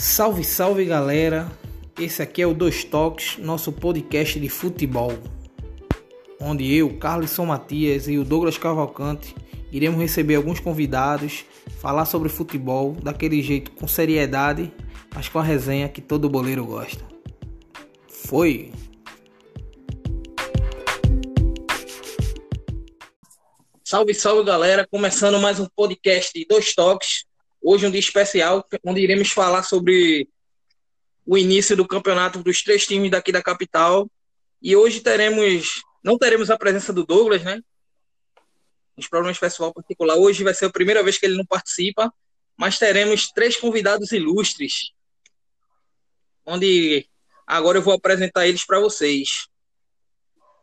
Salve, salve galera! Esse aqui é o Dois Toques, nosso podcast de futebol, onde eu, Carlson Matias e o Douglas Cavalcante iremos receber alguns convidados, falar sobre futebol daquele jeito com seriedade, mas com a resenha que todo boleiro gosta. Foi! Salve, salve galera! Começando mais um podcast de Dois Toques. Hoje um dia especial, onde iremos falar sobre o início do campeonato dos três times daqui da capital. E hoje teremos, não teremos a presença do Douglas, né? Os problemas pessoal particular. Hoje vai ser a primeira vez que ele não participa, mas teremos três convidados ilustres, onde agora eu vou apresentar eles para vocês.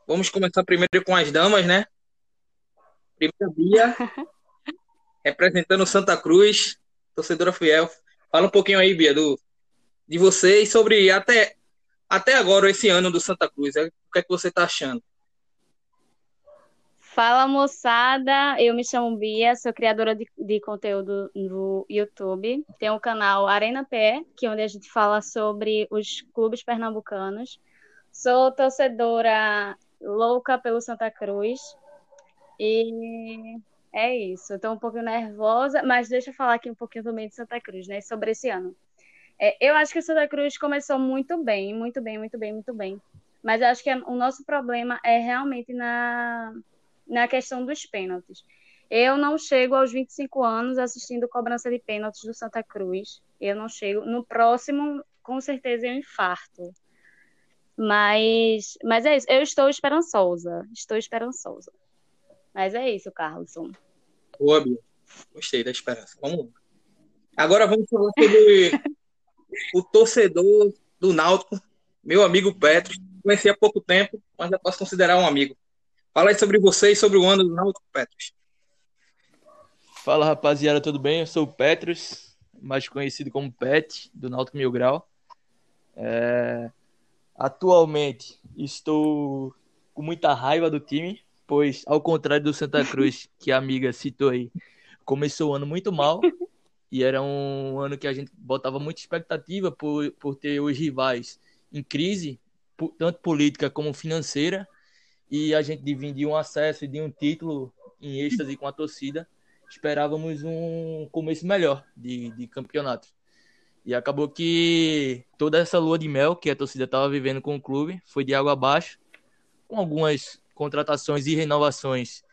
Vamos começar primeiro com as damas, né? Primeira Bia, representando Santa Cruz, torcedora fiel. Fala um pouquinho aí, Bia, do, de você e sobre até, até agora, esse ano do Santa Cruz. É, o que é que você está achando? Fala moçada, eu me chamo Bia, sou criadora de, de conteúdo no YouTube. Tenho o um canal Arena Pé, que é onde a gente fala sobre os clubes pernambucanos. Sou torcedora louca pelo Santa Cruz. E é isso. Estou um pouquinho nervosa, mas deixa eu falar aqui um pouquinho também de Santa Cruz, né? Sobre esse ano. É, eu acho que o Santa Cruz começou muito bem, muito bem, muito bem, muito bem. Mas eu acho que o nosso problema é realmente na, na questão dos pênaltis. Eu não chego aos 25 anos assistindo cobrança de pênaltis do Santa Cruz. Eu não chego. No próximo, com certeza, eu infarto. Mas, mas é isso. Eu estou esperançosa. Estou esperançosa. Mas é isso, Carlson. Boa, Bia. Gostei da esperança. Vamos lá. Agora vamos falar sobre o torcedor do Náutico, meu amigo Petros. Conheci há pouco tempo, mas já posso considerar um amigo. Fala aí sobre você e sobre o ano do Náutico, Petros. Fala, rapaziada, tudo bem? Eu sou o Petros, mais conhecido como Pet, do Náutico Mil Grau. É... Atualmente estou com muita raiva do time, pois, ao contrário do Santa Cruz, que a amiga citou aí, começou o ano muito mal. E era um ano que a gente botava muita expectativa por, por ter os rivais em crise, tanto política como financeira. E a gente de um acesso e de um título em êxtase com a torcida. Esperávamos um começo melhor de, de campeonato. E acabou que toda essa lua de mel que a torcida estava vivendo com o clube foi de água abaixo, com algumas contratações e renovações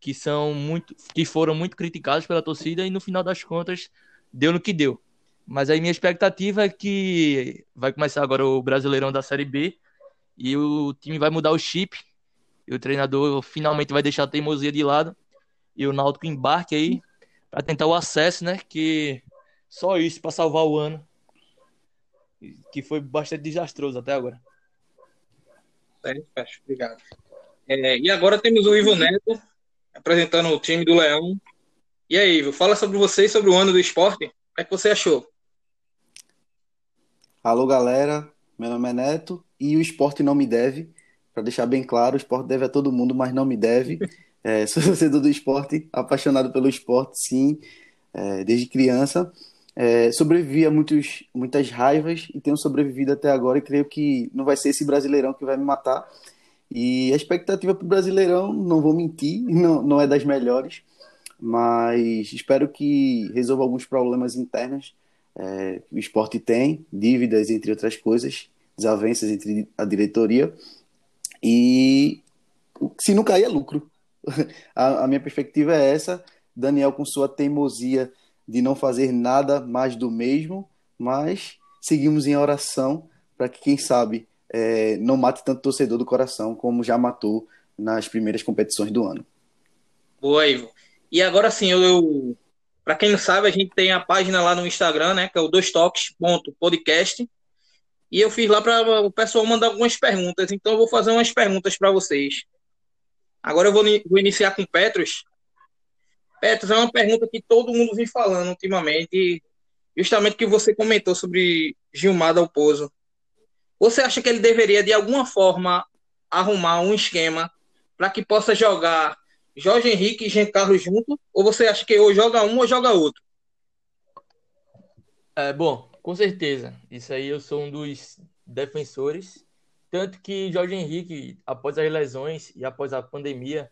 que são muito que foram muito criticadas pela torcida e no final das contas deu no que deu. Mas aí minha expectativa é que vai começar agora o Brasileirão da Série B e o time vai mudar o chip e o treinador finalmente vai deixar a teimosia de lado e o Náutico embarque aí para tentar o acesso, né? Que só isso para salvar o ano, que foi bastante desastroso até agora. É, obrigado. É, e agora temos o Ivo Neto apresentando o time do Leão. E aí, Ivo, fala sobre você e sobre o ano do esporte. O que, é que você achou? Alô, galera. Meu nome é Neto e o esporte não me deve. Para deixar bem claro, o esporte deve a todo mundo, mas não me deve. É, sou torcedor do esporte, apaixonado pelo esporte, sim, é, desde criança. É, sobrevivi a muitos, muitas raivas e tenho sobrevivido até agora e creio que não vai ser esse brasileirão que vai me matar. E a expectativa para o Brasileirão, não vou mentir, não, não é das melhores, mas espero que resolva alguns problemas internos é, o esporte tem, dívidas, entre outras coisas, desavenças entre a diretoria. E se não cair, é lucro. a, a minha perspectiva é essa. Daniel, com sua teimosia de não fazer nada mais do mesmo, mas seguimos em oração para que, quem sabe, é, não mate tanto torcedor do coração como já matou nas primeiras competições do ano. Boa, Ivo. E agora sim, eu, eu para quem não sabe, a gente tem a página lá no Instagram, né, que é o doistoques.podcast. E eu fiz lá para o pessoal mandar algumas perguntas, então eu vou fazer umas perguntas para vocês. Agora eu vou, vou iniciar com Petros. Petros, é uma pergunta que todo mundo vem falando ultimamente, justamente que você comentou sobre Gilmar Dalpozo. Você acha que ele deveria, de alguma forma, arrumar um esquema para que possa jogar Jorge Henrique e Jean Carlos junto? Ou você acha que ou joga um ou joga outro? É, bom, Com certeza. Isso aí eu sou um dos defensores. Tanto que Jorge Henrique, após as lesões e após a pandemia,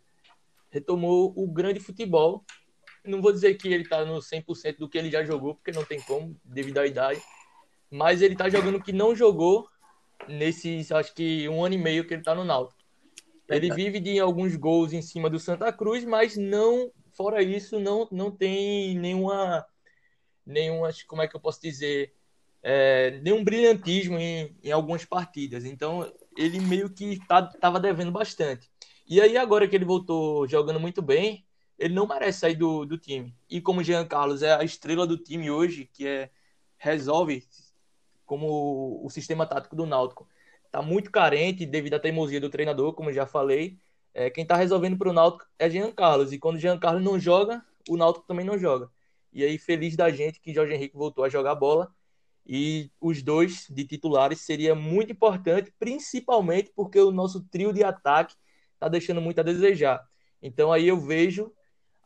retomou o grande futebol. Não vou dizer que ele está no 100% do que ele já jogou, porque não tem como, devido à idade. Mas ele está jogando o que não jogou nesses, acho que um ano e meio que ele está no Náutico. Ele vive de alguns gols em cima do Santa Cruz, mas não, fora isso, não, não tem nenhuma, nenhuma, como é que eu posso dizer, é, nenhum brilhantismo em, em algumas partidas. Então, ele meio que estava tá, devendo bastante. E aí, agora que ele voltou jogando muito bem, ele não merece sair do, do time. E como o Jean Carlos é a estrela do time hoje, que é resolve como o sistema tático do Náutico está muito carente devido à teimosia do treinador, como já falei. É, quem está resolvendo para o Náutico é Jean Carlos. E quando Jean Carlos não joga, o Náutico também não joga. E aí, feliz da gente que Jorge Henrique voltou a jogar bola. E os dois de titulares seria muito importante, principalmente porque o nosso trio de ataque está deixando muito a desejar. Então aí eu vejo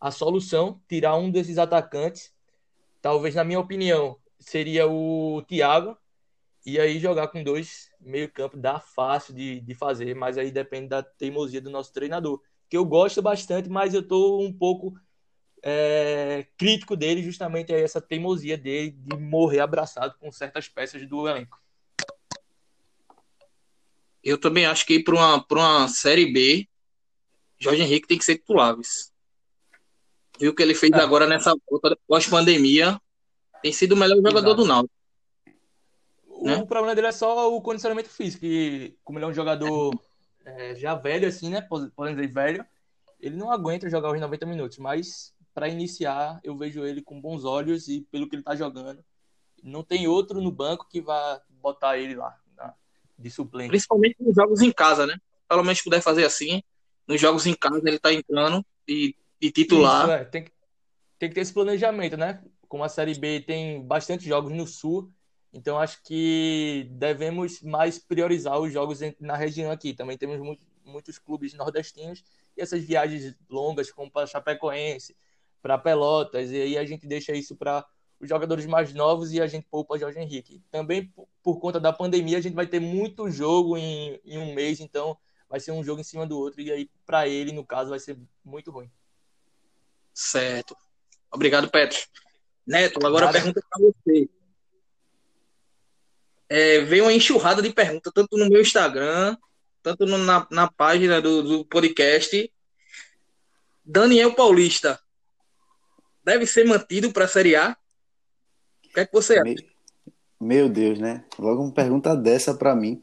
a solução, tirar um desses atacantes. Talvez, na minha opinião, seria o Thiago, e aí jogar com dois meio campo dá fácil de, de fazer, mas aí depende da teimosia do nosso treinador. Que eu gosto bastante, mas eu estou um pouco é, crítico dele, justamente aí essa teimosia dele de morrer abraçado com certas peças do elenco. Eu também acho que para uma, uma Série B, Jorge Henrique tem que ser titular. Viu o que ele fez é. agora nessa pós-pandemia? Tem sido o melhor jogador Exato. do Náutico. Né? O problema dele é só o condicionamento físico, que como ele é um jogador é, já velho, assim, né? Podemos dizer velho, ele não aguenta jogar os 90 minutos, mas para iniciar, eu vejo ele com bons olhos e pelo que ele tá jogando, não tem outro no banco que vá botar ele lá de suplente. Principalmente nos jogos em casa, né? Pelo menos puder fazer assim, nos jogos em casa ele tá entrando e, e titular. Isso, é. tem, que, tem que ter esse planejamento, né? Como a Série B tem bastante jogos no Sul, então, acho que devemos mais priorizar os jogos na região aqui. Também temos muito, muitos clubes nordestinos e essas viagens longas, como para Chapecoense, para Pelotas, e aí a gente deixa isso para os jogadores mais novos e a gente poupa Jorge Henrique. Também, por conta da pandemia, a gente vai ter muito jogo em, em um mês, então vai ser um jogo em cima do outro, e aí, para ele, no caso, vai ser muito ruim. Certo. Obrigado, Petro. Neto, agora a pergunta para você é, veio uma enxurrada de perguntas, tanto no meu Instagram, tanto no, na, na página do, do podcast. Daniel Paulista deve ser mantido para a Série A? O que é que você acha? Meu Deus, né? Logo uma pergunta dessa para mim.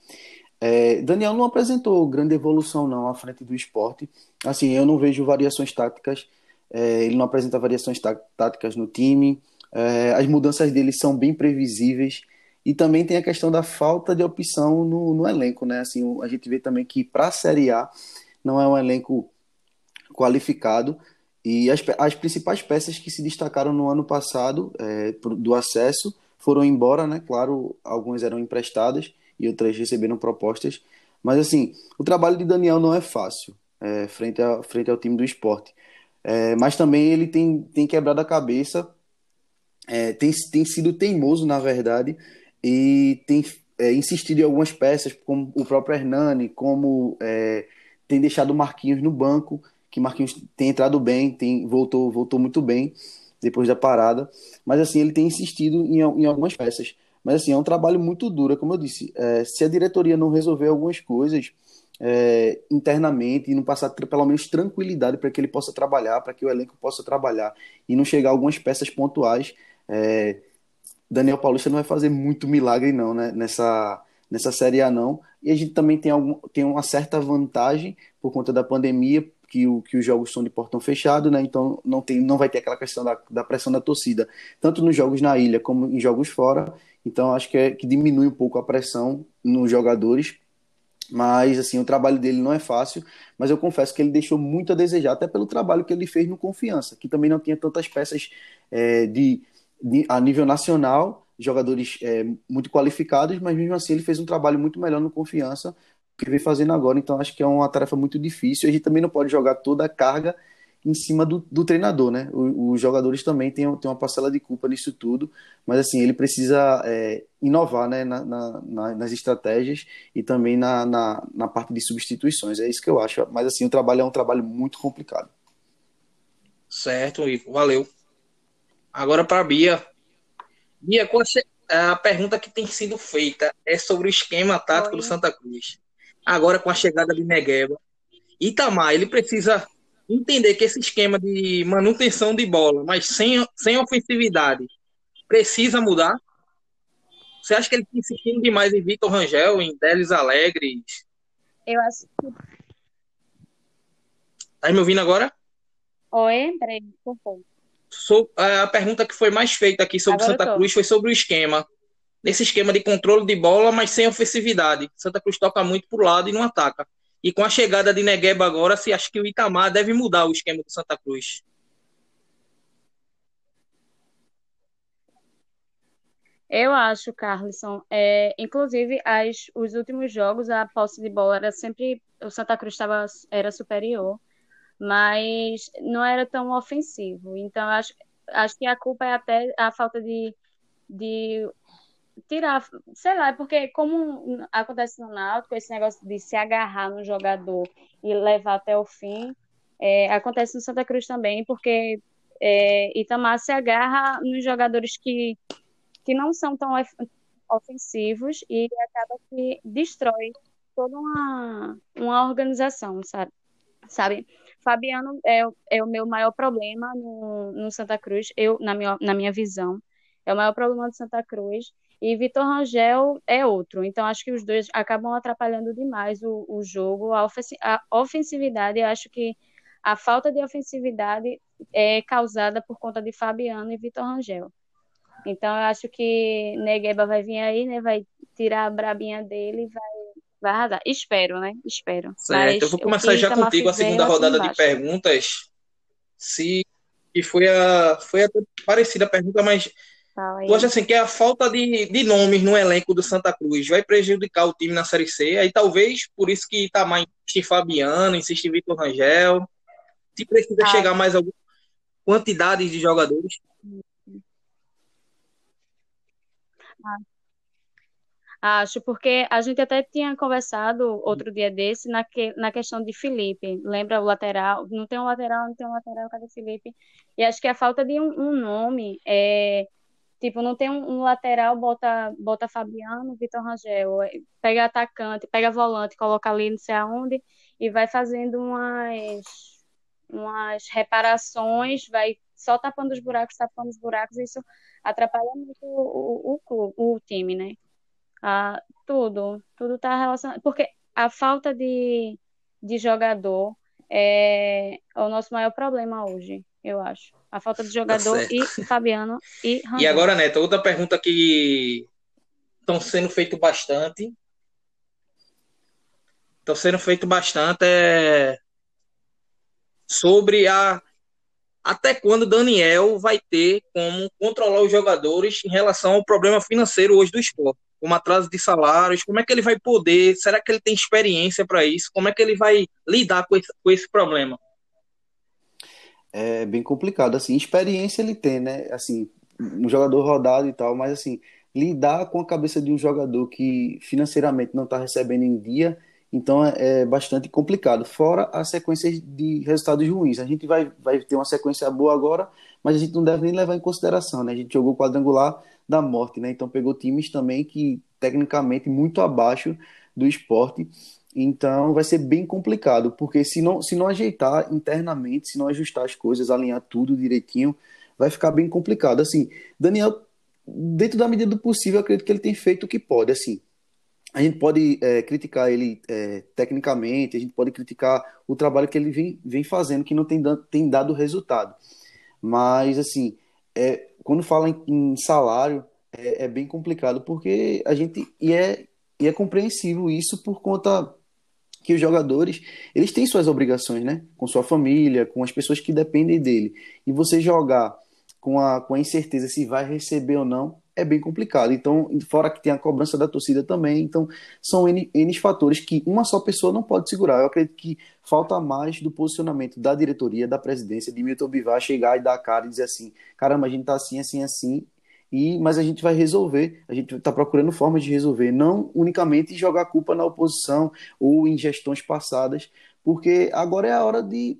É, Daniel não apresentou grande evolução não à frente do esporte. Assim, eu não vejo variações táticas. É, ele não apresenta variações tá, táticas no time. É, as mudanças dele são bem previsíveis. E também tem a questão da falta de opção no, no elenco, né? Assim, a gente vê também que para a Série A não é um elenco qualificado. E as, as principais peças que se destacaram no ano passado é, do acesso foram embora, né? Claro, algumas eram emprestadas e outras receberam propostas. Mas assim, o trabalho de Daniel não é fácil é, frente, a, frente ao time do esporte. É, mas também ele tem, tem quebrado a cabeça, é, tem, tem sido teimoso, na verdade, e tem é, insistido em algumas peças, como o próprio Hernani, como é, tem deixado o Marquinhos no banco, que Marquinhos tem entrado bem, tem voltou, voltou muito bem depois da parada, mas assim, ele tem insistido em, em algumas peças. Mas assim, é um trabalho muito duro, como eu disse, é, se a diretoria não resolver algumas coisas é, internamente e não passar pelo menos tranquilidade para que ele possa trabalhar, para que o elenco possa trabalhar e não chegar algumas peças pontuais, é, Daniel Paulista não vai fazer muito milagre não, né? Nessa, nessa Série A não. E a gente também tem, algum, tem uma certa vantagem por conta da pandemia, que, o, que os jogos são de portão fechado, né? Então não, tem, não vai ter aquela questão da, da pressão da torcida, tanto nos jogos na ilha como em jogos fora. Então acho que, é, que diminui um pouco a pressão nos jogadores. Mas assim, o trabalho dele não é fácil, mas eu confesso que ele deixou muito a desejar, até pelo trabalho que ele fez no Confiança, que também não tinha tantas peças é, de a nível nacional, jogadores é, muito qualificados, mas mesmo assim ele fez um trabalho muito melhor no confiança que vem fazendo agora. Então acho que é uma tarefa muito difícil. A gente também não pode jogar toda a carga em cima do, do treinador, né? Os jogadores também têm, têm uma parcela de culpa nisso tudo, mas assim, ele precisa é, inovar né, na, na, nas estratégias e também na, na, na, parte de substituições. É isso que eu acho. Mas assim, o trabalho é um trabalho muito complicado. Certo, Ivo. Valeu. Agora para a Bia. Bia, a pergunta que tem sido feita é sobre o esquema tático Oi. do Santa Cruz. Agora com a chegada de Negueba. Itamar, ele precisa entender que esse esquema de manutenção de bola, mas sem, sem ofensividade, precisa mudar? Você acha que ele está insistindo demais em Vitor Rangel, em Delis Alegres? Eu acho que. Tá me ouvindo agora? Oi, peraí, por favor. So, a pergunta que foi mais feita aqui sobre agora Santa Cruz foi sobre o esquema. Nesse esquema de controle de bola, mas sem ofensividade. Santa Cruz toca muito pro lado e não ataca. E com a chegada de Negueba agora, se acha que o Itamar deve mudar o esquema do Santa Cruz. Eu acho, Carlson. É, inclusive, as, os últimos jogos, a posse de bola era sempre. O Santa Cruz tava, era superior, mas não era tão ofensivo. Então, acho, acho que a culpa é até a falta de, de tirar, sei lá, porque como acontece no Náutico, esse negócio de se agarrar no jogador e levar até o fim, é, acontece no Santa Cruz também, porque é, Itamar se agarra nos jogadores que, que não são tão ofensivos e acaba que destrói toda uma, uma organização, sabe? sabe? Fabiano é, é o meu maior problema no, no Santa Cruz, eu na minha, na minha visão, é o maior problema do Santa Cruz e Vitor Rangel é outro. Então, acho que os dois acabam atrapalhando demais o, o jogo. A, a ofensividade, acho que a falta de ofensividade é causada por conta de Fabiano e Vitor Rangel. Então, eu acho que Negueba vai vir aí, né? Vai tirar a brabinha dele e vai, vai arrasar. Espero, né? Espero. Certo, Mas, eu vou começar já contigo a segunda rodada de perguntas. Se que foi a foi a parecida a pergunta, mas Tu acha assim que a falta de, de nomes no elenco do Santa Cruz vai prejudicar o time na Série C? Aí talvez por isso que Itamar insiste em Fabiano, insiste Vitor Rangel. Se precisa ah. chegar mais alguma quantidade de jogadores. Ah. Acho, porque a gente até tinha conversado outro dia desse na, que, na questão de Felipe. Lembra o lateral? Não tem um lateral, não tem um lateral, cadê Felipe? E acho que a falta de um, um nome é, Tipo, não tem um, um lateral, bota, bota Fabiano, Vitor Rangel. É, pega atacante, pega volante, coloca ali não sei aonde e vai fazendo umas, umas reparações, vai só tapando os buracos, tapando os buracos, isso atrapalha muito o, o, o, o time, né? Ah, tudo, tudo tá relacionado. Porque a falta de, de jogador é o nosso maior problema hoje, eu acho. A falta de jogador tá e Fabiano e Rangel. E agora, Neto, outra pergunta que estão sendo feito bastante. Estão sendo feito bastante é sobre a até quando Daniel vai ter como controlar os jogadores em relação ao problema financeiro hoje do esporte, como atraso de salários, como é que ele vai poder, será que ele tem experiência para isso, como é que ele vai lidar com esse, com esse problema? é bem complicado. Assim, experiência ele tem, né? Assim, um jogador rodado e tal, mas assim, lidar com a cabeça de um jogador que financeiramente não está recebendo em dia, então é, é, bastante complicado. Fora as sequências de resultados ruins. A gente vai, vai ter uma sequência boa agora, mas a gente não deve nem levar em consideração, né? A gente jogou quadrangular da morte, né? Então pegou times também que tecnicamente muito abaixo do esporte então vai ser bem complicado, porque se não, se não ajeitar internamente, se não ajustar as coisas, alinhar tudo direitinho, vai ficar bem complicado. Assim, Daniel, dentro da medida do possível, acredito que ele tem feito o que pode. Assim, a gente pode é, criticar ele é, tecnicamente, a gente pode criticar o trabalho que ele vem, vem fazendo, que não tem, tem dado resultado. Mas, assim, é, quando fala em, em salário, é, é, bem complicado, porque a gente. E é, e é compreensível isso por conta que os jogadores eles têm suas obrigações, né? Com sua família, com as pessoas que dependem dele. E você jogar com a, com a incerteza se vai receber ou não é bem complicado. Então, fora que tem a cobrança da torcida também, então são N, N fatores que uma só pessoa não pode segurar. Eu acredito que falta mais do posicionamento da diretoria, da presidência, de Milton Bivar chegar e dar a cara e dizer assim: caramba, a gente tá assim, assim, assim, e mas a gente vai resolver, a gente está procurando formas de resolver, não unicamente jogar culpa na oposição ou em gestões passadas, porque agora é a hora de,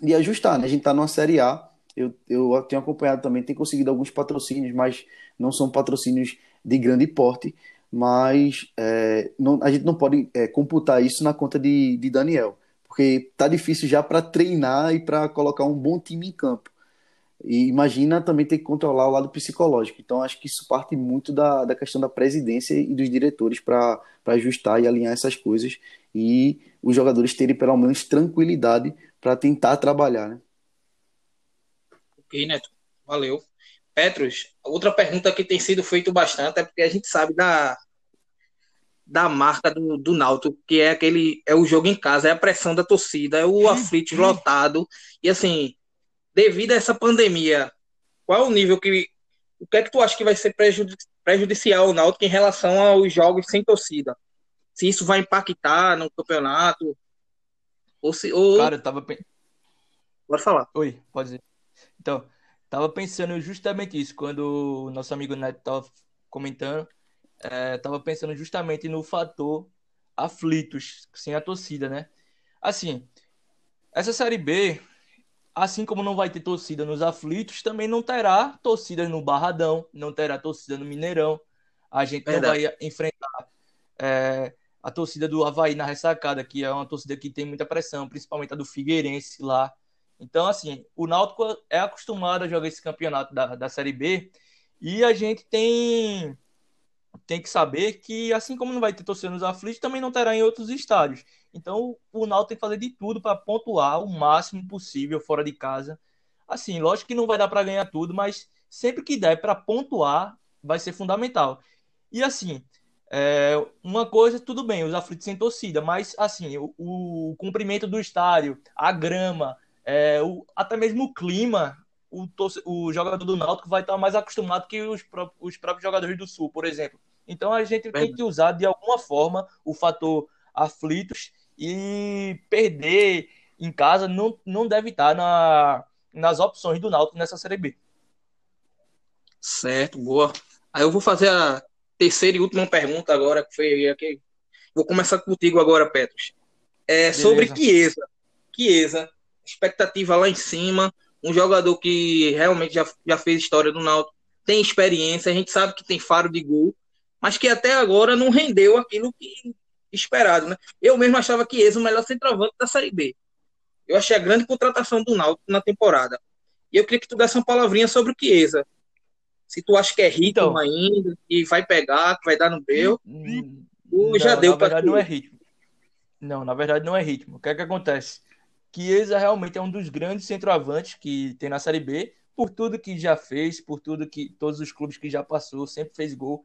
de ajustar, né? A gente está numa Série A, eu, eu tenho acompanhado também, tem conseguido alguns patrocínios, mas não são patrocínios de grande porte, mas é, não, a gente não pode é, computar isso na conta de, de Daniel, porque tá difícil já para treinar e para colocar um bom time em campo. E imagina também ter que controlar o lado psicológico. Então, acho que isso parte muito da, da questão da presidência e dos diretores para ajustar e alinhar essas coisas e os jogadores terem pelo menos tranquilidade para tentar trabalhar. Né? Ok, Neto. Valeu. Petros, outra pergunta que tem sido feita bastante é porque a gente sabe da, da marca do, do Náutico, que é aquele é o jogo em casa, é a pressão da torcida, é o aflito lotado. E assim, devido a essa pandemia, qual é o nível que. O que é que tu acha que vai ser prejudicial ao Náutico em relação aos jogos sem torcida? Se isso vai impactar no campeonato? Ou se. Ou... Cara, eu tava. Pode falar. Oi, pode dizer. Então, tava pensando justamente isso, quando o nosso amigo Neto tava comentando, é, tava pensando justamente no fator aflitos, sem a torcida, né? Assim, essa Série B, assim como não vai ter torcida nos aflitos, também não terá torcida no Barradão, não terá torcida no Mineirão. A gente Verdade. não vai enfrentar é, a torcida do Havaí na ressacada, que é uma torcida que tem muita pressão, principalmente a do Figueirense lá. Então, assim, o Náutico é acostumado a jogar esse campeonato da, da Série B e a gente tem tem que saber que, assim como não vai ter torcida nos aflitos, também não terá em outros estádios. Então, o Náutico tem que fazer de tudo para pontuar o máximo possível fora de casa. Assim, lógico que não vai dar para ganhar tudo, mas sempre que der para pontuar, vai ser fundamental. E assim, é, uma coisa, tudo bem, os aflitos sem torcida, mas assim, o, o do estádio, a grama, é, o, até mesmo o clima, o, o, jogador do Náutico vai estar mais acostumado que os, pró os próprios jogadores do Sul, por exemplo. Então a gente tem que usar de alguma forma o fator aflitos e perder em casa não, não deve estar na, nas opções do Náutico nessa Série B. Certo, boa. Aí eu vou fazer a terceira e última pergunta agora, que foi aqui. Vou começar contigo agora, Petros. É sobre Chiesa. Chiesa, expectativa lá em cima, um jogador que realmente já, já fez história do Náutico, tem experiência, a gente sabe que tem faro de gol, mas que até agora não rendeu aquilo que esperado, né? Eu mesmo achava que esse é o melhor centroavante da Série B. Eu achei a grande contratação do Náutico na temporada. E eu queria que tu desse uma palavrinha sobre o Chiesa. Se tu acha que é ritmo então, ainda, que vai pegar, que vai dar no breu, hum, não, já deu para não é ritmo. Não, na verdade não é ritmo. O que é que acontece? Chiesa realmente é um dos grandes centroavantes que tem na Série B, por tudo que já fez, por tudo que todos os clubes que já passou, sempre fez gol.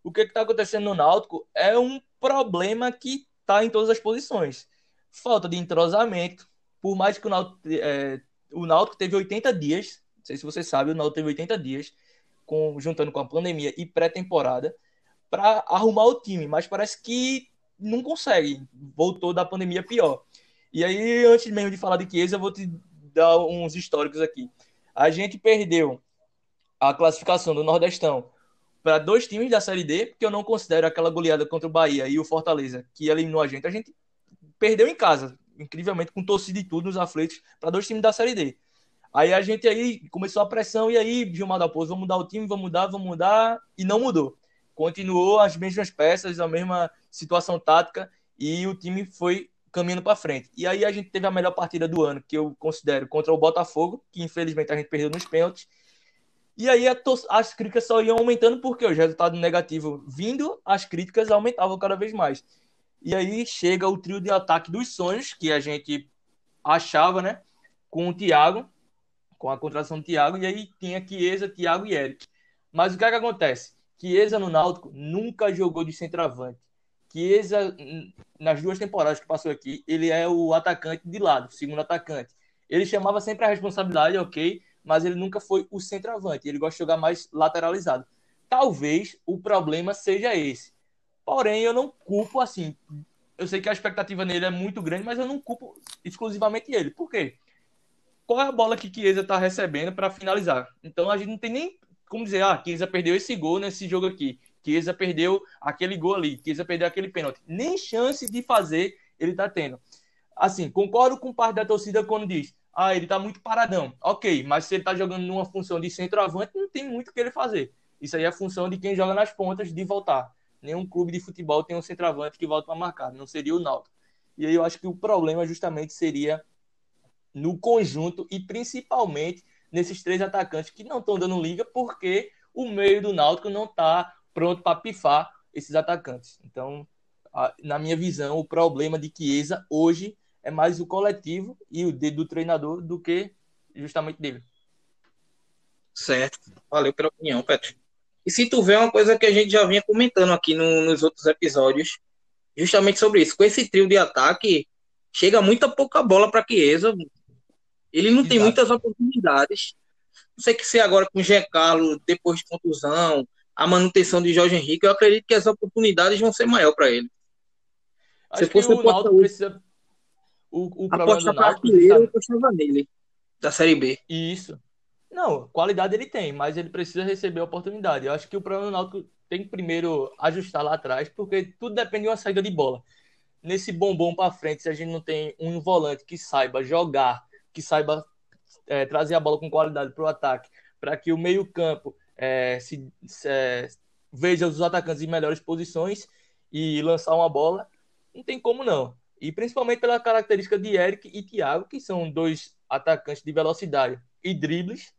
O que está acontecendo no Náutico é um problema que está em todas as posições. Falta de entrosamento. Por mais que o Náutico, é, o Náutico teve 80 dias, não sei se você sabe, o Náutico teve 80 dias, com, juntando com a pandemia e pré-temporada, para arrumar o time, mas parece que não consegue. Voltou da pandemia pior. E aí, antes mesmo de falar de Chiesa, eu vou te dar uns históricos aqui. A gente perdeu a classificação do Nordestão para dois times da Série D, porque eu não considero aquela goleada contra o Bahia e o Fortaleza, que eliminou a gente. A gente perdeu em casa, incrivelmente, com torcida e tudo nos aflitos, para dois times da Série D. Aí a gente aí começou a pressão, e aí, Gilmar da Pouso, vamos mudar o time, vamos mudar, vamos mudar, e não mudou. Continuou as mesmas peças, a mesma situação tática, e o time foi caminhando para frente. E aí a gente teve a melhor partida do ano, que eu considero, contra o Botafogo, que infelizmente a gente perdeu nos pênaltis, e aí as críticas só iam aumentando porque o resultado negativo vindo, as críticas aumentavam cada vez mais. E aí chega o trio de ataque dos sonhos, que a gente achava, né? Com o Thiago, com a contratação do Thiago, e aí tinha Chiesa, Thiago e Eric. Mas o que é que acontece? Chiesa no Náutico nunca jogou de centroavante. Chiesa, nas duas temporadas que passou aqui, ele é o atacante de lado, segundo atacante. Ele chamava sempre a responsabilidade, ok, mas ele nunca foi o centroavante. Ele gosta de jogar mais lateralizado. talvez o problema seja esse. Porém, eu não culpo assim. Eu sei que a expectativa nele é muito grande, mas eu não culpo exclusivamente ele. Por quê? Qual é a bola que Chiesa está recebendo para finalizar? Então a gente não tem nem como dizer, ah, Chiesa perdeu esse gol nesse jogo aqui. Chiesa perdeu aquele gol ali. Chiesa perdeu aquele pênalti. Nem chance de fazer ele está tendo. Assim, concordo com parte da torcida quando diz, ah, ele está muito paradão. Ok, mas se ele está jogando numa função de centroavante, não tem muito o que ele fazer. Isso aí é função de quem joga nas pontas de voltar. Nenhum clube de futebol tem um centroavante que volta para marcar, não seria o Náutico. E aí eu acho que o problema justamente seria no conjunto e principalmente nesses três atacantes que não estão dando liga porque o meio do Náutico não está pronto para pifar esses atacantes. Então, na minha visão, o problema de Chiesa hoje é mais o coletivo e o dedo do treinador do que justamente dele. Certo. Valeu pela opinião, Petro. E se tu vê uma coisa que a gente já vinha comentando aqui no, nos outros episódios, justamente sobre isso. Com esse trio de ataque, chega muita pouca bola para Chiesa. Ele não Exato. tem muitas oportunidades. Não sei que se agora com o Giancarlo, depois de contusão, a manutenção de Jorge Henrique, eu acredito que as oportunidades vão ser maior para ele. Acho se fosse o Náutico precisa o, o problema do Náutico eu apostava nele da Série B. Isso. Não, qualidade ele tem, mas ele precisa receber a oportunidade. Eu acho que o problema do Náutico tem que primeiro ajustar lá atrás, porque tudo depende de uma saída de bola. Nesse bombom para frente, se a gente não tem um volante que saiba jogar, que saiba é, trazer a bola com qualidade para o ataque, para que o meio-campo é, se, é, veja os atacantes em melhores posições e lançar uma bola, não tem como não. E principalmente pela característica de Eric e Thiago, que são dois atacantes de velocidade e dribles,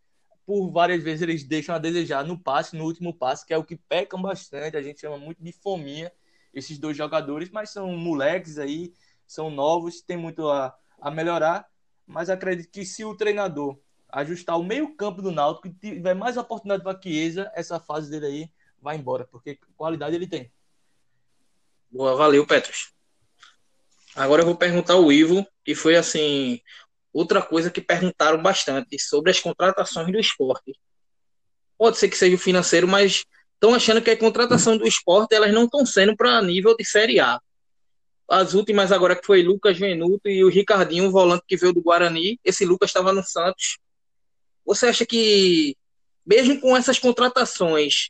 por várias vezes eles deixam a desejar no passe, no último passe, que é o que pecam bastante. A gente chama muito de fominha esses dois jogadores, mas são moleques aí, são novos, tem muito a, a melhorar. Mas acredito que se o treinador ajustar o meio-campo do Náutico e tiver mais oportunidade para Chiesa, essa fase dele aí vai embora, porque qualidade ele tem. Boa, valeu, Petros. Agora eu vou perguntar ao Ivo, que foi assim, outra coisa que perguntaram bastante sobre as contratações do esporte. Pode ser que seja o financeiro, mas estão achando que a contratação do esporte elas não estão sendo para nível de Série A. As últimas agora que foi Lucas Venuto e o Ricardinho, o volante que veio do Guarani. Esse Lucas estava no Santos. Você acha que, mesmo com essas contratações,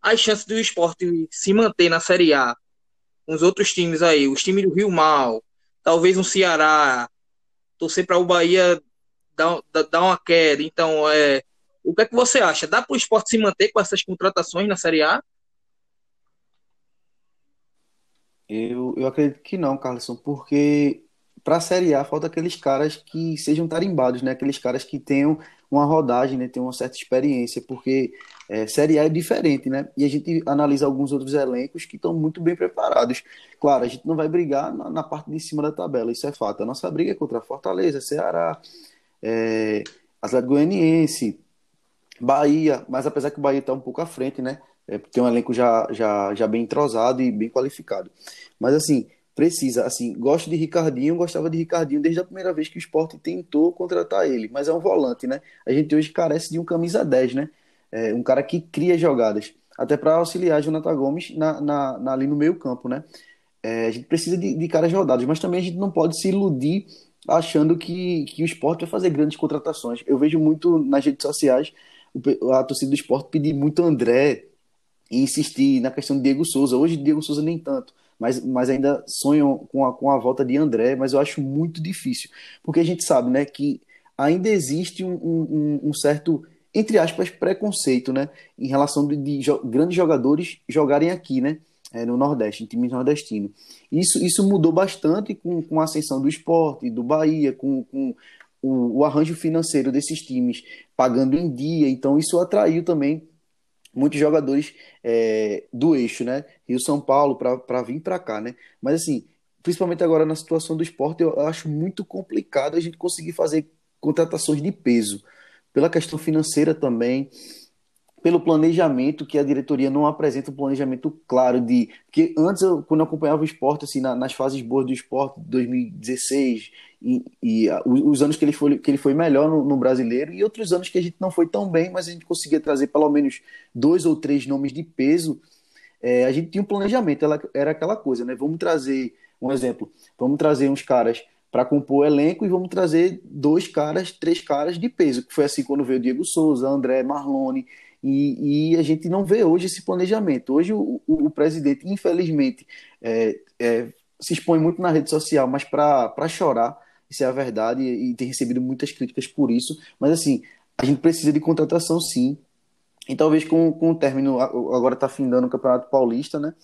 as chances do esporte se manter na Série A, os outros times aí, os times do Rio Mal, talvez um Ceará, torcer para o Bahia dar, dar uma queda. Então, é, o que é que você acha? Dá para o esporte se manter com essas contratações na Série A? Eu, eu acredito que não, Carlson, porque para a Série A falta aqueles caras que sejam tarimbados, né? Aqueles caras que tenham uma rodagem, né? Tenham uma certa experiência, porque é, Série A é diferente, né? E a gente analisa alguns outros elencos que estão muito bem preparados. Claro, a gente não vai brigar na, na, parte de cima da tabela, isso é fato. A nossa briga é contra Fortaleza, Ceará, é, Atlético Goianiense, Bahia, mas apesar que o Bahia está um pouco à frente, né? É, tem um elenco já, já, já bem entrosado e bem qualificado. Mas assim, precisa, assim, gosto de Ricardinho, gostava de Ricardinho desde a primeira vez que o esporte tentou contratar ele, mas é um volante, né? A gente hoje carece de um camisa 10, né? é, um cara que cria jogadas, até para auxiliar Jonathan Gomes na, na, na, ali no meio campo, né? É, a gente precisa de, de caras rodados, mas também a gente não pode se iludir achando que, que o esporte vai fazer grandes contratações. Eu vejo muito nas redes sociais a torcida do esporte pedir muito André e insistir na questão de Diego Souza. Hoje, Diego Souza nem tanto, mas, mas ainda sonham com a, com a volta de André, mas eu acho muito difícil, porque a gente sabe né, que ainda existe um, um, um certo entre aspas, preconceito, né? Em relação de, de jo grandes jogadores jogarem aqui, né? É, no Nordeste, em times nordestinos. Isso, isso mudou bastante com, com a ascensão do esporte, do Bahia, com, com o, o, arranjo financeiro desses times pagando em dia. Então, isso atraiu também muitos jogadores é, do eixo, né? Rio São Paulo, para vir para cá, né? Mas, assim, principalmente agora na situação do esporte, eu acho muito complicado a gente conseguir fazer contratações de peso pela questão financeira também, pelo planejamento, que a diretoria não apresenta um planejamento claro de. Porque antes, eu, quando eu acompanhava o esporte, assim, na, nas fases boas do esporte, 2016, e, e os anos que ele foi, que ele foi melhor no, no, brasileiro, e outros anos que a gente não foi tão bem, mas a gente conseguia trazer pelo menos dois ou três nomes de peso, é, a gente tinha um planejamento, ela, era aquela coisa, né? Vamos trazer, um exemplo, vamos trazer uns caras para compor o elenco e vamos trazer dois caras, três caras de peso, que foi assim quando veio Diego Souza, André Marlone, e, e, a gente não vê hoje esse planejamento. Hoje o, o, o presidente, infelizmente, é, é, se expõe muito na rede social, mas para chorar, isso é a verdade, e, e tem recebido muitas críticas por isso. Mas assim, a gente precisa de contratação sim. E talvez com, com o término, agora está findando o Campeonato Paulista, né?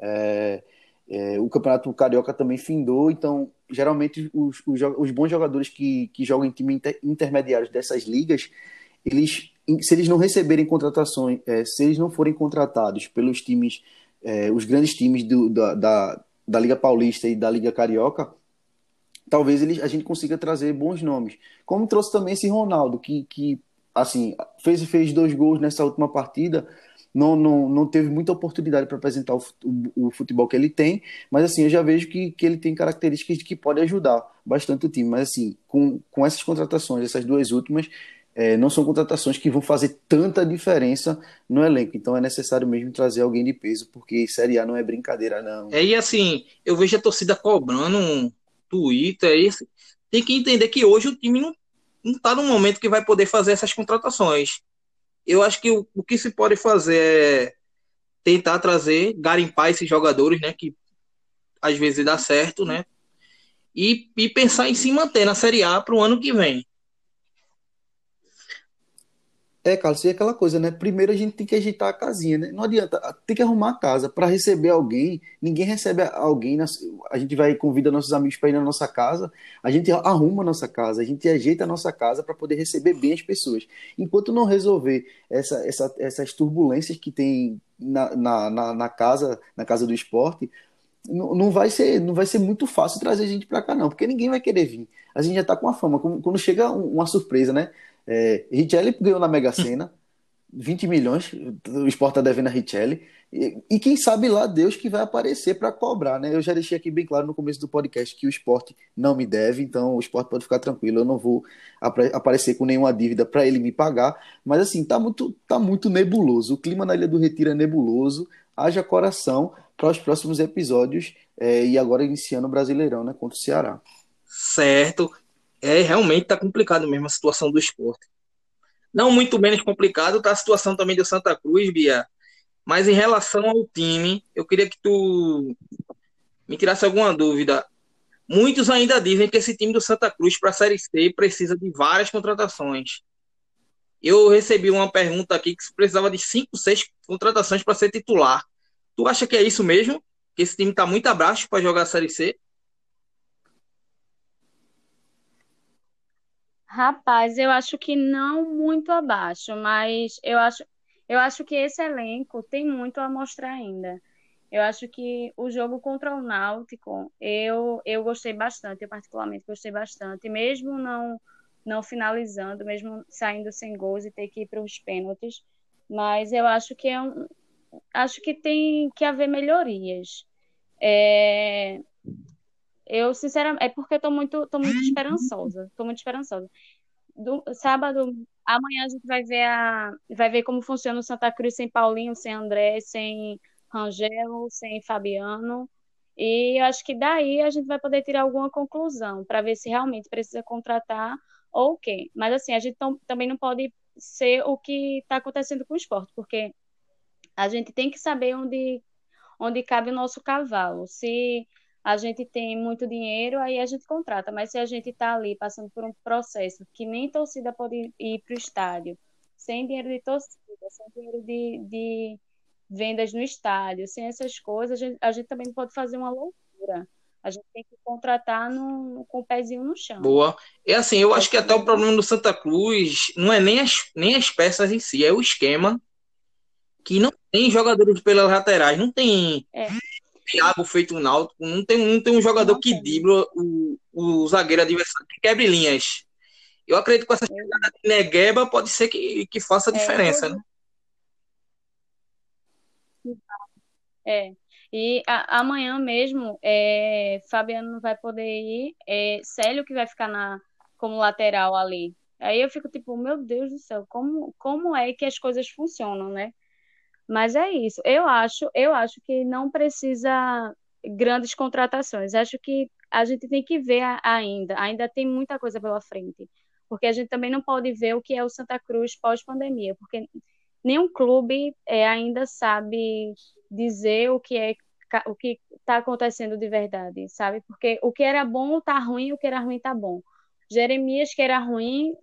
É, é, o Campeonato Carioca também findou, então geralmente os, os, os bons jogadores que, que jogam em time inter, intermediários dessas ligas, eles se eles não receberem contratações, é, se eles não forem contratados pelos times, é, os grandes times do, da, da, da, Liga Paulista e da Liga Carioca, talvez eles, a gente consiga trazer bons nomes. Como trouxe também esse Ronaldo, que, que assim, fez, fez dois gols nessa última partida, não, não, não teve muita oportunidade para apresentar o, o, o, futebol que ele tem, mas assim, eu já vejo que, que ele tem características que pode ajudar bastante o time. Mas assim, com, com essas contratações, essas duas últimas, é, não são contratações que vão fazer tanta diferença no elenco. Então é necessário mesmo trazer alguém de peso, porque Série A não é brincadeira, não. É, e assim, eu vejo a torcida cobrando um Twitter, esse, tem que entender que hoje o time não, não tá no momento que vai poder fazer essas contratações eu acho que o, o que se pode fazer é tentar trazer, garimpar esses jogadores, né? Que às vezes dá certo, né? E, e pensar em se manter na Série A para o ano que vem. É, Carlos, e aquela coisa, né? Primeiro a gente tem que ajeitar a casinha, né? Não adianta, tem que arrumar a casa para receber alguém. Ninguém recebe alguém, a gente vai convida nossos amigos para ir na nossa casa, a gente arruma a nossa casa, a gente ajeita a nossa casa para poder receber bem as pessoas. Enquanto não resolver essa, essa, essas turbulências que tem na, na, na, na casa, na casa do esporte, não, não, vai ser, não vai ser muito fácil trazer gente para cá, não, porque ninguém vai querer vir. A gente já está com a fama. Quando chega uma surpresa, né? É, Richelli ganhou na Mega Sena, 20 milhões, o Sport está devendo a Richelli. E, e, quem sabe lá Deus que vai aparecer para cobrar, né? Eu já deixei aqui bem claro no começo do podcast que o esporte não me deve, então o esporte pode ficar tranquilo, eu não vou ap aparecer com nenhuma dívida para ele me pagar. Mas assim, tá muito, tá muito nebuloso. O clima na Ilha do Retiro é nebuloso. Haja coração para os próximos episódios é, e agora iniciando o Brasileirão, né? Contra o Ceará. Certo é realmente tá complicado mesmo a situação do esporte. Não muito menos complicado tá a situação também do Santa Cruz, Bia. Mas em relação ao time, eu queria que tu me tirasse alguma dúvida. Muitos ainda dizem que esse time do Santa Cruz para a Série C precisa de várias contratações. Eu recebi uma pergunta aqui que precisava de cinco, seis contratações para ser titular. Tu acha que é isso mesmo? Que esse time está muito abaixo para jogar a Série C? Rapaz, eu acho que não muito abaixo, mas eu acho, eu acho que esse elenco tem muito a mostrar ainda. Eu acho que o jogo contra o Náutico, eu, eu gostei bastante, eu particularmente gostei bastante, mesmo não não finalizando, mesmo saindo sem gols e ter que ir para os pênaltis, mas eu acho que é um, acho que tem que haver melhorias. É, eu, sinceramente, é porque eu tô muito, tô muito esperançosa. Tô muito esperançosa. Do, sábado, amanhã a gente vai ver a, vai ver como funciona o Santa Cruz sem Paulinho, sem André, sem Rangel, sem Fabiano. E eu acho que daí a gente vai poder tirar alguma conclusão para ver se realmente precisa contratar ou o quê. Mas assim, a gente também não pode ser o que está acontecendo com o esporte, porque a gente tem que saber onde, onde cabe o nosso cavalo. Se a gente tem muito dinheiro, aí a gente contrata. Mas se a gente está ali passando por um processo que nem torcida pode ir para o estádio, sem dinheiro de torcida, sem dinheiro de, de vendas no estádio, sem essas coisas, a gente, a gente também pode fazer uma loucura. A gente tem que contratar no, com o pezinho no chão. Boa. É assim, eu acho que até o problema do Santa Cruz não é nem as, nem as peças em si, é o esquema que não tem jogadores pelas laterais, não tem é. Thiago feito um náutico, não tem, não tem um jogador que dribla o, o zagueiro adversário, que quebre linhas. Eu acredito que com essa chegada de Negueba pode ser que, que faça a diferença, né? É. E a, amanhã mesmo, é, Fabiano não vai poder ir, é Célio que vai ficar na, como lateral ali. Aí eu fico tipo, meu Deus do céu, como, como é que as coisas funcionam, né? Mas é isso. Eu acho, eu acho que não precisa grandes contratações. Acho que a gente tem que ver ainda, ainda tem muita coisa pela frente. Porque a gente também não pode ver o que é o Santa Cruz pós-pandemia, porque nenhum clube é, ainda sabe dizer o que é o que está acontecendo de verdade, sabe? Porque o que era bom está ruim, o que era ruim está bom. Jeremias, que era ruim,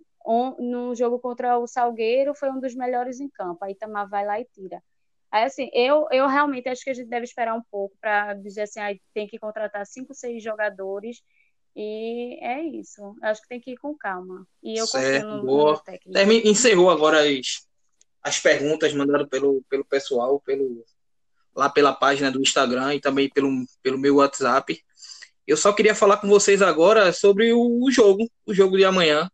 no jogo contra o Salgueiro, foi um dos melhores em campo. Aí Itamar vai lá e tira. Aí, assim, eu, eu realmente acho que a gente deve esperar um pouco para dizer assim, tem que contratar cinco, seis jogadores e é isso. Acho que tem que ir com calma. E eu certo, confio no, boa. no técnico. Encerrou agora as, as perguntas mandadas pelo, pelo pessoal, pelo, lá pela página do Instagram e também pelo, pelo meu WhatsApp. Eu só queria falar com vocês agora sobre o, o jogo, o jogo de amanhã.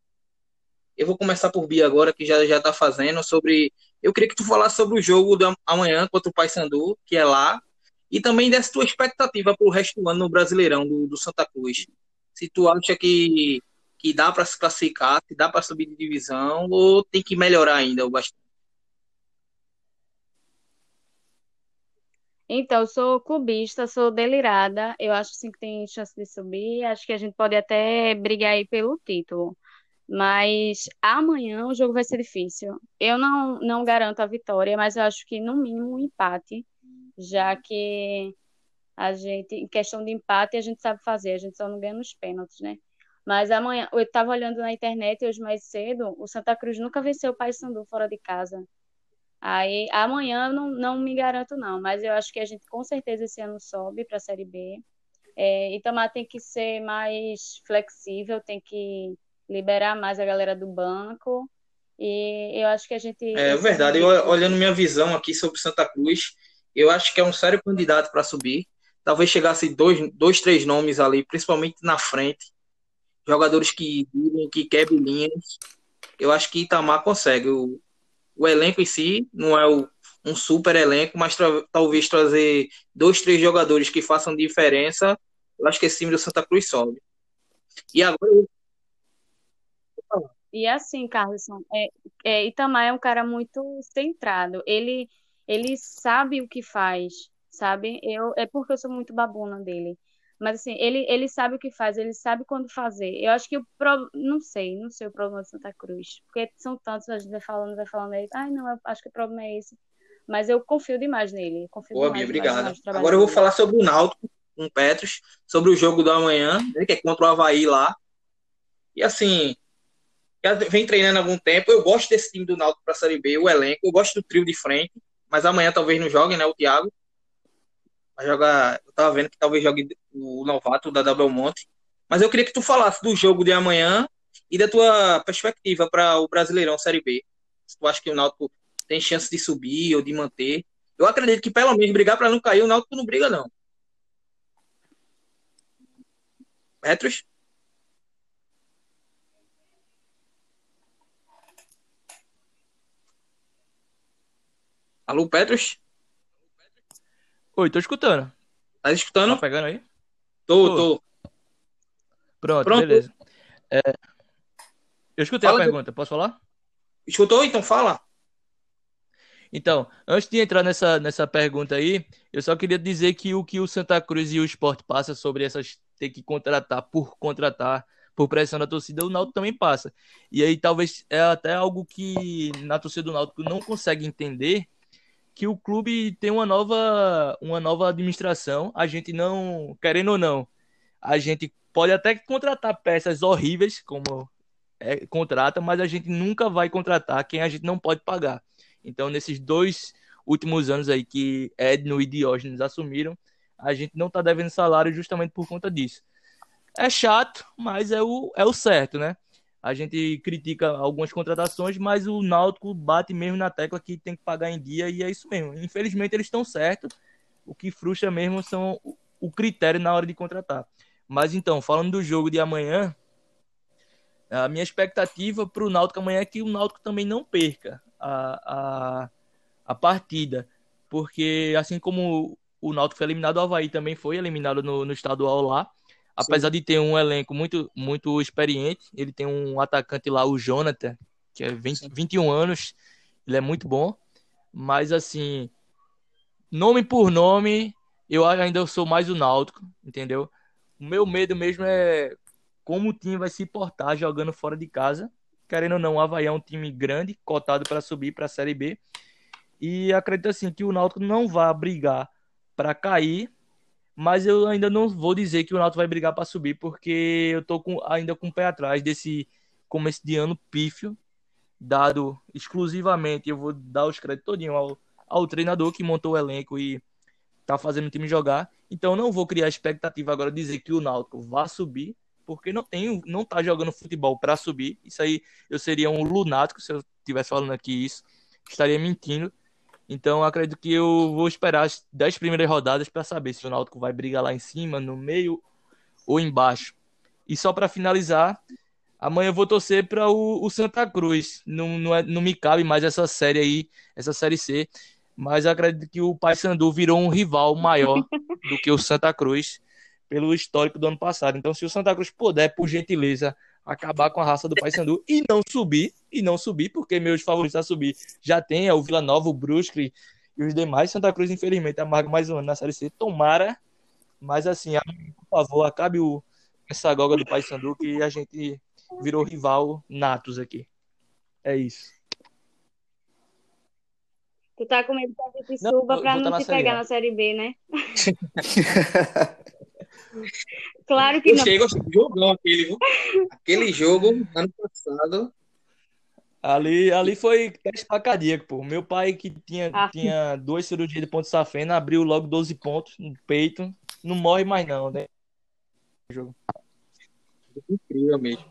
Eu vou começar por Bia agora, que já já está fazendo, sobre eu queria que tu falasse sobre o jogo de amanhã contra o Paysandu, que é lá, e também dessa tua expectativa para o resto do ano no Brasileirão do, do Santa Cruz. Se tu acha que, que dá para se classificar, se dá para subir de divisão, ou tem que melhorar ainda o bastante? Então, eu sou clubista, sou delirada. Eu acho sim que tem chance de subir. Acho que a gente pode até brigar aí pelo título. Mas amanhã o jogo vai ser difícil. Eu não, não garanto a vitória, mas eu acho que no mínimo um empate, já que a gente, em questão de empate, a gente sabe fazer, a gente só não ganha nos pênaltis, né? Mas amanhã, eu estava olhando na internet hoje mais cedo, o Santa Cruz nunca venceu o Paysandu fora de casa. Aí amanhã não, não me garanto, não, mas eu acho que a gente com certeza esse ano sobe para a Série B. É, Itamar tem que ser mais flexível, tem que liberar mais a galera do banco. E eu acho que a gente. É verdade, eu, olhando minha visão aqui sobre Santa Cruz, eu acho que é um sério candidato para subir. Talvez chegasse dois, dois, três nomes ali, principalmente na frente. Jogadores que que quebrem linhas. Eu acho que Itamar consegue. O, o elenco em si não é o, um super elenco, mas tra talvez trazer dois, três jogadores que façam diferença. Eu acho que esse time do Santa Cruz sobe. E agora eu e assim, Carlson, é, é, Itamar é um cara muito centrado. Ele, ele sabe o que faz, sabe? Eu, é porque eu sou muito babuna dele. Mas assim, ele, ele sabe o que faz, ele sabe quando fazer. Eu acho que o pro... não sei, não sei o problema de Santa Cruz, porque são tantos, a gente vai falando, vai falando aí, ai não, eu acho que o problema é esse. Mas eu confio demais nele. Confio Boa, demais, Bia, obrigado. Agora eu vou falar sobre o Náutico, com Petros, sobre o jogo do amanhã, né, que é contra o Havaí lá. E assim, já vem treinando há algum tempo. Eu gosto desse time do Náutico para a Série B, o elenco. Eu gosto do trio de frente, mas amanhã talvez não jogue, né? O Thiago. Vai jogar. Eu tava vendo que talvez jogue o novato da Double Monte. Mas eu queria que tu falasse do jogo de amanhã e da tua perspectiva para o Brasileirão Série B. Se tu acha que o Náutico tem chance de subir ou de manter. Eu acredito que pelo menos brigar para não cair, o Náutico não briga, não. Petros? Alô, Petros? Oi, tô escutando. Tá escutando? Tá pegando aí? Tô, tô. tô. Pronto, Pronto, beleza. É... Eu escutei fala a pergunta, posso falar? Escutou? Então fala. Então, antes de entrar nessa, nessa pergunta aí, eu só queria dizer que o que o Santa Cruz e o Sport passa sobre essas ter que contratar por contratar, por pressão da torcida, o Náutico também passa. E aí talvez é até algo que na torcida do Náutico não consegue entender, que o clube tem uma nova, uma nova administração. A gente não, querendo ou não, a gente pode até contratar peças horríveis, como é, contrata, mas a gente nunca vai contratar quem a gente não pode pagar. Então, nesses dois últimos anos aí que Edno e Diógenes assumiram, a gente não está devendo salário justamente por conta disso. É chato, mas é o, é o certo, né? A gente critica algumas contratações, mas o Náutico bate mesmo na tecla que tem que pagar em dia e é isso mesmo. Infelizmente eles estão certos. O que frustra mesmo são o critério na hora de contratar. Mas então, falando do jogo de amanhã, a minha expectativa para o Náutico amanhã é que o Náutico também não perca a, a, a partida. Porque assim como o Náutico foi eliminado, o Havaí também foi eliminado no, no estadual lá. Apesar Sim. de ter um elenco muito, muito experiente, ele tem um atacante lá, o Jonathan, que é 20, 21 anos, ele é muito bom. Mas assim, nome por nome, eu ainda sou mais o Náutico, entendeu? O meu medo mesmo é como o time vai se portar jogando fora de casa. Querendo ou não, o Havaí é um time grande, cotado para subir para a Série B. E acredito assim que o Náutico não vai brigar para cair, mas eu ainda não vou dizer que o Náutico vai brigar para subir, porque eu tô com, ainda com o pé atrás desse começo de ano pífio, dado exclusivamente, eu vou dar os créditos todinho ao, ao treinador que montou o elenco e tá fazendo o time jogar. Então não vou criar expectativa agora dizer que o Náutico vai subir, porque não tem, não tá jogando futebol para subir. Isso aí eu seria um lunático se eu estivesse falando aqui isso, estaria mentindo. Então acredito que eu vou esperar as 10 primeiras rodadas para saber se o Náutico vai brigar lá em cima, no meio ou embaixo. E só para finalizar, amanhã eu vou torcer para o, o, Santa Cruz. Não, não, é, não me cabe mais essa série aí, essa série C. Mas acredito que o Paysandu virou um rival maior do que o Santa Cruz pelo histórico do ano passado. Então, se o Santa Cruz puder, por gentileza, acabar com a raça do Paysandu e não subir, e não subir, porque meus favoritos a subir já tem é o Vila Nova, o Brusque e os demais. Santa Cruz, infelizmente, amarga mais um ano na Série C. Tomara, mas assim, por favor, acabe o, essa goga do Paysandu que a gente virou rival natos aqui. É isso. Tu tá com medo que a gente suba pra não te pegar na Série B, né? Claro que gostei, não. Gostei, jogão aquele, aquele jogo ano passado. Ali, ali foi teste pra cardíaco, pô. Meu pai, que tinha, ah. tinha duas cirurgias de ponto safena, abriu logo 12 pontos no peito. Não morre mais, não, né? Jogo. Incrível mesmo.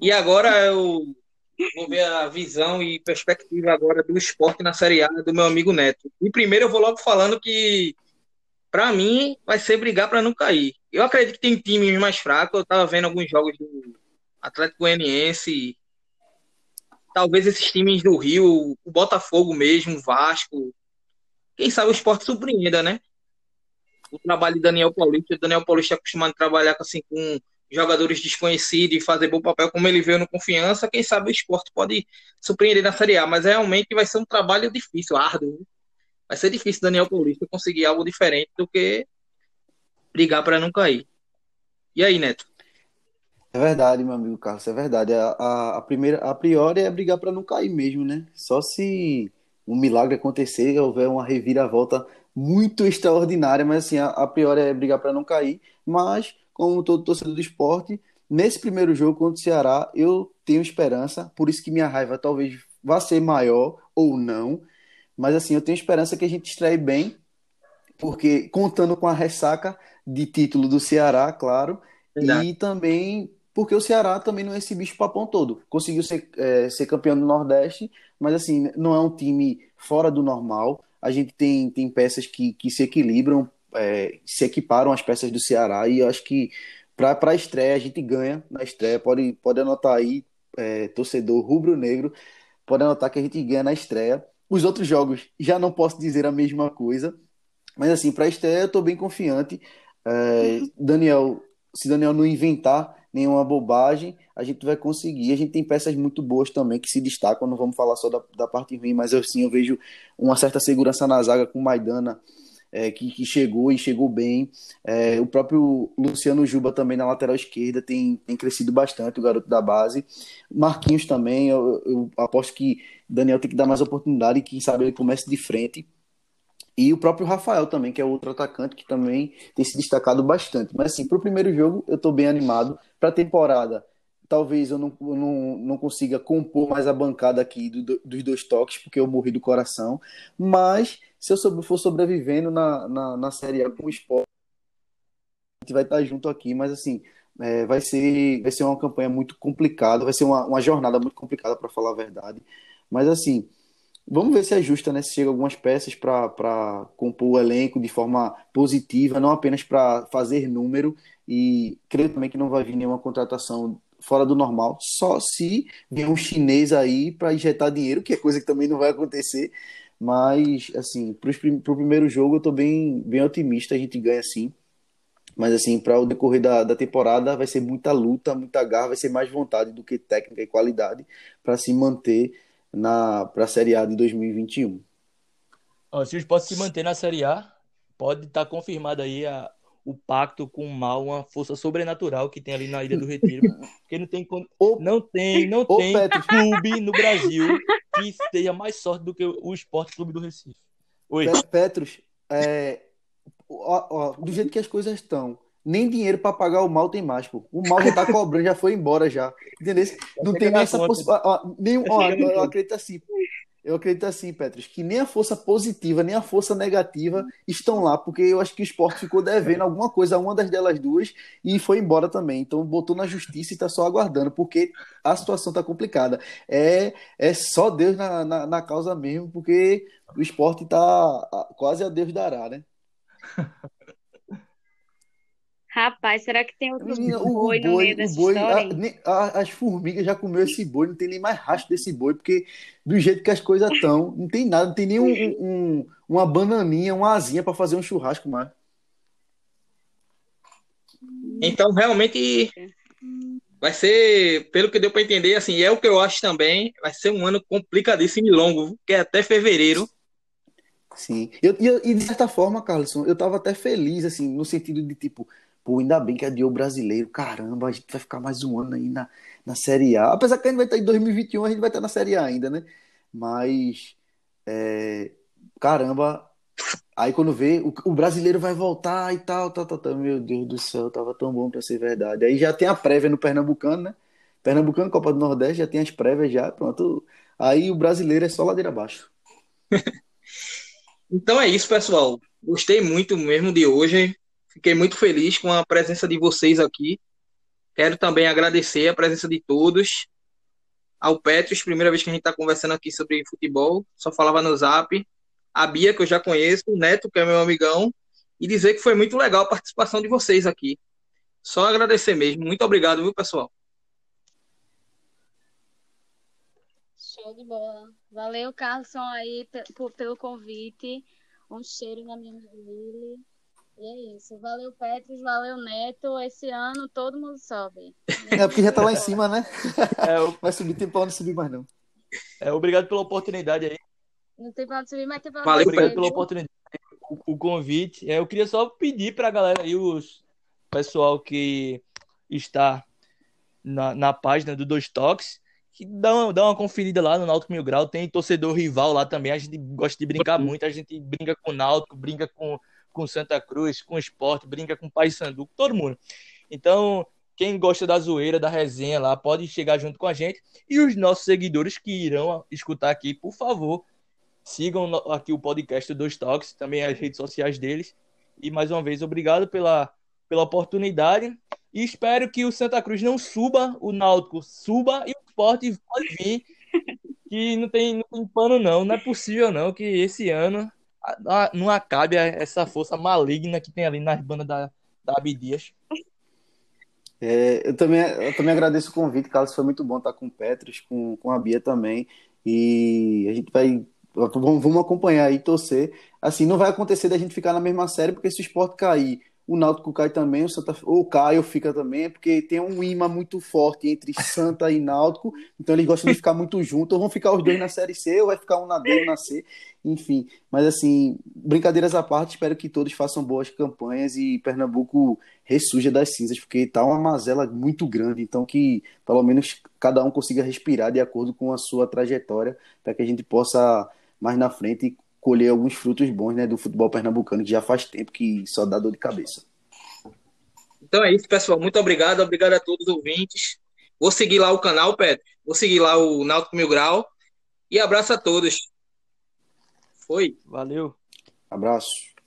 E agora eu vou ver a visão e perspectiva agora do esporte na Série A do meu amigo Neto. E primeiro eu vou logo falando que para mim, vai ser brigar para não cair. Eu acredito que tem times mais fracos. Eu tava vendo alguns jogos do Atlético Goianiense. Talvez esses times do Rio, o Botafogo mesmo, o Vasco. Quem sabe o esporte surpreenda, né? O trabalho de Daniel Paulista. O Daniel Paulista é acostumado a trabalhar assim, com jogadores desconhecidos e fazer bom papel, como ele veio no confiança. Quem sabe o esporte pode surpreender na Série A, mas realmente vai ser um trabalho difícil, árduo vai ser difícil Daniel Paulista conseguir algo diferente do que brigar para não cair. E aí, Neto? É verdade, meu amigo Carlos, é verdade. A, a, a primeira, a priori é brigar para não cair mesmo, né? Só se um milagre acontecer, houver uma reviravolta muito extraordinária, mas assim, a, a priori é brigar para não cair. Mas, como todo torcedor do esporte, nesse primeiro jogo contra o Ceará, eu tenho esperança, por isso que minha raiva talvez vá ser maior ou não, mas assim, eu tenho esperança que a gente estreie bem, porque contando com a ressaca de título do Ceará, claro, Verdade. e também porque o Ceará também não é esse bicho papão todo. Conseguiu ser, é, ser campeão do Nordeste, mas assim, não é um time fora do normal. A gente tem, tem peças que, que se equilibram, é, se equiparam às peças do Ceará, e eu acho que para a estreia a gente ganha na estreia. Pode, pode anotar aí, é, torcedor rubro-negro, pode anotar que a gente ganha na estreia. Os outros jogos já não posso dizer a mesma coisa, mas assim, para a estreia eu estou bem confiante. É, Daniel, se Daniel não inventar nenhuma bobagem, a gente vai conseguir. A gente tem peças muito boas também que se destacam, não vamos falar só da, da parte ruim, mas eu sim eu vejo uma certa segurança na zaga com Maidana é, que, que, chegou e chegou bem. É, o próprio Luciano Juba também na lateral esquerda tem, tem crescido bastante, o garoto da base. Marquinhos também, eu, eu aposto que Daniel tem que dar mais oportunidade e quem sabe ele comece de frente. E o próprio Rafael também, que é outro atacante que também tem se destacado bastante. Mas assim, para o primeiro jogo eu estou bem animado. Para a temporada, talvez eu não, não, não consiga compor mais a bancada aqui do, dos dois toques, porque eu morri do coração. Mas se eu for sobrevivendo na, na, na Série A com o esporte, a gente vai estar junto aqui, mas assim, é, vai, ser, vai ser uma campanha muito complicada, vai ser uma, uma jornada muito complicada, para falar a verdade. Mas assim, vamos ver se ajusta, né? Se chega algumas peças para compor o elenco de forma positiva, não apenas para fazer número. E creio também que não vai vir nenhuma contratação fora do normal, só se vier um chinês aí para injetar dinheiro, que é coisa que também não vai acontecer. Mas, assim, para o primeiro jogo eu tô bem, bem otimista, a gente ganha sim. Mas, assim, para o decorrer da, da temporada vai ser muita luta, muita garra, vai ser mais vontade do que técnica e qualidade para se manter na para a Série A de 2021. Ó, se o Sport se manter na Série A, pode estar tá confirmado aí a, o pacto com o mal, uma força sobrenatural que tem ali na Ilha do Retiro. Porque não tem não tem, não tem clube no Brasil que tenha mais sorte do que o Esporte Clube do Recife. Oi. Petros, é, ó, ó, do jeito que as coisas estão, nem dinheiro para pagar o mal tem mais, pô. O mal já tá cobrando, já foi embora já. Entendeu? Não tem nem essa possibilidade. Eu acredito assim. Eu acredito assim, Petros, que nem a força positiva, nem a força negativa estão lá, porque eu acho que o esporte ficou devendo alguma coisa a uma das delas duas e foi embora também. Então botou na justiça e está só aguardando, porque a situação está complicada. É, é só Deus na, na, na, causa mesmo, porque o esporte está quase a Deus dará, né? Rapaz, será que tem outro Menina, boi, boi no meio dessa boi, história? A, a, as formigas já comeu esse boi, não tem nem mais rastro desse boi, porque do jeito que as coisas estão, não tem nada, não tem nem um, um, uma bananinha, uma asinha para fazer um churrasco mais. Então, realmente, vai ser, pelo que deu para entender, assim, é o que eu acho também, vai ser um ano complicadíssimo e longo, que é até fevereiro. Sim, eu, e, e de certa forma, Carlson, eu tava até feliz, assim, no sentido de, tipo, Pô, ainda bem que adiou o brasileiro. Caramba, a gente vai ficar mais um ano aí na, na Série A. Apesar que a gente vai estar em 2021, a gente vai estar na Série A ainda, né? Mas, é, caramba, aí quando vê, o, o, brasileiro vai voltar e tal, tal, tal, tal. Meu Deus do céu, tava tão bom para ser verdade. Aí já tem a prévia no Pernambucano, né? Pernambucano, Copa do Nordeste, já tem as prévias já, pronto. Aí o brasileiro é só ladeira abaixo. então é isso, pessoal. Gostei muito mesmo de hoje. Fiquei muito feliz com a presença de vocês aqui. Quero também agradecer a presença de todos. Ao Petros, primeira vez que a gente está conversando aqui sobre futebol, só falava no zap. A Bia, que eu já conheço, o Neto, que é meu amigão, e dizer que foi muito legal a participação de vocês aqui. Só agradecer mesmo. Muito obrigado, viu, pessoal? Show de bola. Valeu, Carlson, aí, pelo convite. Um cheiro na minha família. E é isso. Valeu, Petros, valeu, Neto. Esse ano todo mundo sobe. É porque já tá lá em cima, né? É, Vai subir, tem pra onde subir mais não. É, obrigado pela oportunidade aí. Não tem pra onde subir, mas tem pra onde Valeu, Obrigado pela oportunidade, o, o, convite. É, eu queria só pedir pra galera aí, os pessoal que está na, na página do Dois Toques, que dá uma, dá uma conferida lá no Náutico Mil Grau. Tem torcedor rival lá também. A gente gosta de brincar muito. A gente brinca com o Náutico, brinca com com Santa Cruz, com esporte, brinca com Paysandu, com todo mundo. Então, quem gosta da zoeira, da resenha lá, pode chegar junto com a gente. E os nossos seguidores que irão escutar aqui, por favor, sigam aqui o podcast dos Toques, também as redes sociais deles. E mais uma vez, obrigado pela, pela oportunidade. E espero que o Santa Cruz não suba, o Náutico suba e o esporte pode vir. Que não tem, não tem pano, não. Não é possível, não, que esse ano não acabe essa força maligna que tem ali nas bandas da, da Abdias. É, eu, também, eu também agradeço o convite, Carlos. Foi muito bom estar com o Petros, com, com a Bia também. E a gente vai. Vamos, acompanhar e torcer. Assim, não vai acontecer da gente ficar na mesma série, porque se o esporte cair o Náutico cai também, o Santa ou Caio fica também, porque tem um imã muito forte entre Santa e Náutico, então eles gostam de ficar muito juntos, ou vão ficar os dois na Série C, ou vai ficar um na D, um na C, enfim. Mas assim, brincadeiras à parte, espero que todos façam boas campanhas e Pernambuco ressurja das cinzas, porque tá uma mazela muito grande, então que pelo menos cada um consiga respirar de acordo com a sua trajetória, para que a gente possa mais na frente colher alguns frutos bons né, do futebol pernambucano, que já faz tempo que só dá dor de cabeça. Então é isso, pessoal. Muito obrigado. Obrigado a todos os ouvintes. Vou seguir lá o canal, Pedro. Vou seguir lá o Náutico Mil Grau. E abraço a todos. Foi. Valeu. Abraço.